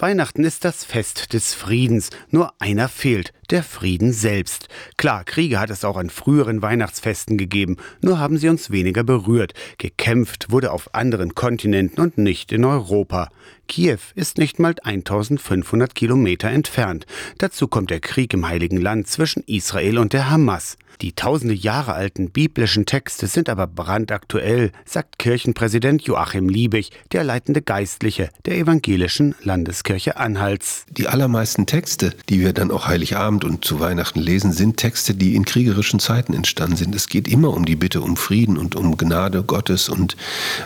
Weihnachten ist das Fest des Friedens. Nur einer fehlt, der Frieden selbst. Klar, Kriege hat es auch an früheren Weihnachtsfesten gegeben, nur haben sie uns weniger berührt. Gekämpft wurde auf anderen Kontinenten und nicht in Europa. Kiew ist nicht mal 1500 Kilometer entfernt. Dazu kommt der Krieg im Heiligen Land zwischen Israel und der Hamas. Die tausende Jahre alten biblischen Texte sind aber brandaktuell, sagt Kirchenpräsident Joachim Liebig, der leitende Geistliche der evangelischen Landeskirche Anhalts. Die allermeisten Texte, die wir dann auch Heiligabend und zu Weihnachten lesen, sind Texte, die in kriegerischen Zeiten entstanden sind. Es geht immer um die Bitte um Frieden und um Gnade Gottes und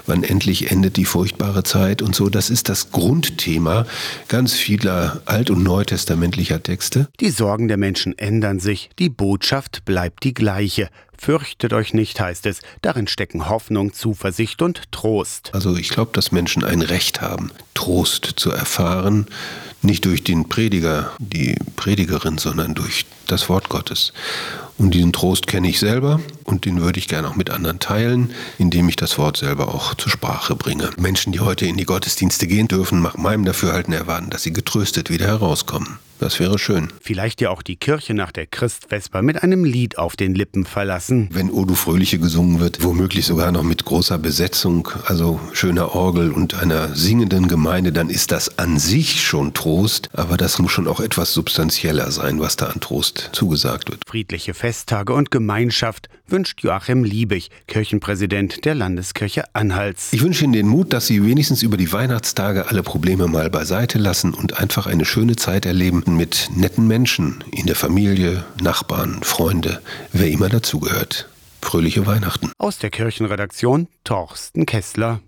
wann endlich endet die furchtbare Zeit und so. Das ist das Grundthema ganz vieler alt- und neutestamentlicher Texte. Die Sorgen der Menschen ändern sich, die Botschaft bleibt die gleiche. Fürchtet euch nicht, heißt es. Darin stecken Hoffnung, Zuversicht und Trost. Also ich glaube, dass Menschen ein Recht haben, Trost zu erfahren, nicht durch den Prediger, die Predigerin, sondern durch das Wort Gottes. Und diesen Trost kenne ich selber und den würde ich gerne auch mit anderen teilen, indem ich das Wort selber auch zur Sprache bringe. Menschen, die heute in die Gottesdienste gehen dürfen, nach meinem Dafürhalten erwarten, dass sie getröstet wieder herauskommen. Das wäre schön. Vielleicht ja auch die Kirche nach der Christvesper mit einem Lied auf den Lippen verlassen. Wenn O du Fröhliche gesungen wird, womöglich sogar noch mit großer Besetzung, also schöner Orgel und einer singenden Gemeinde, dann ist das an sich schon Trost, aber das muss schon auch etwas substanzieller sein, was da an Trost zugesagt wird. Friedliche Festtage und Gemeinschaft wünscht Joachim Liebig, Kirchenpräsident der Landeskirche Anhalts. Ich wünsche Ihnen den Mut, dass Sie wenigstens über die Weihnachtstage alle Probleme mal beiseite lassen und einfach eine schöne Zeit erleben mit netten Menschen in der Familie, Nachbarn, Freunde, wer immer dazugehört. Fröhliche Weihnachten. Aus der Kirchenredaktion Torsten Kessler.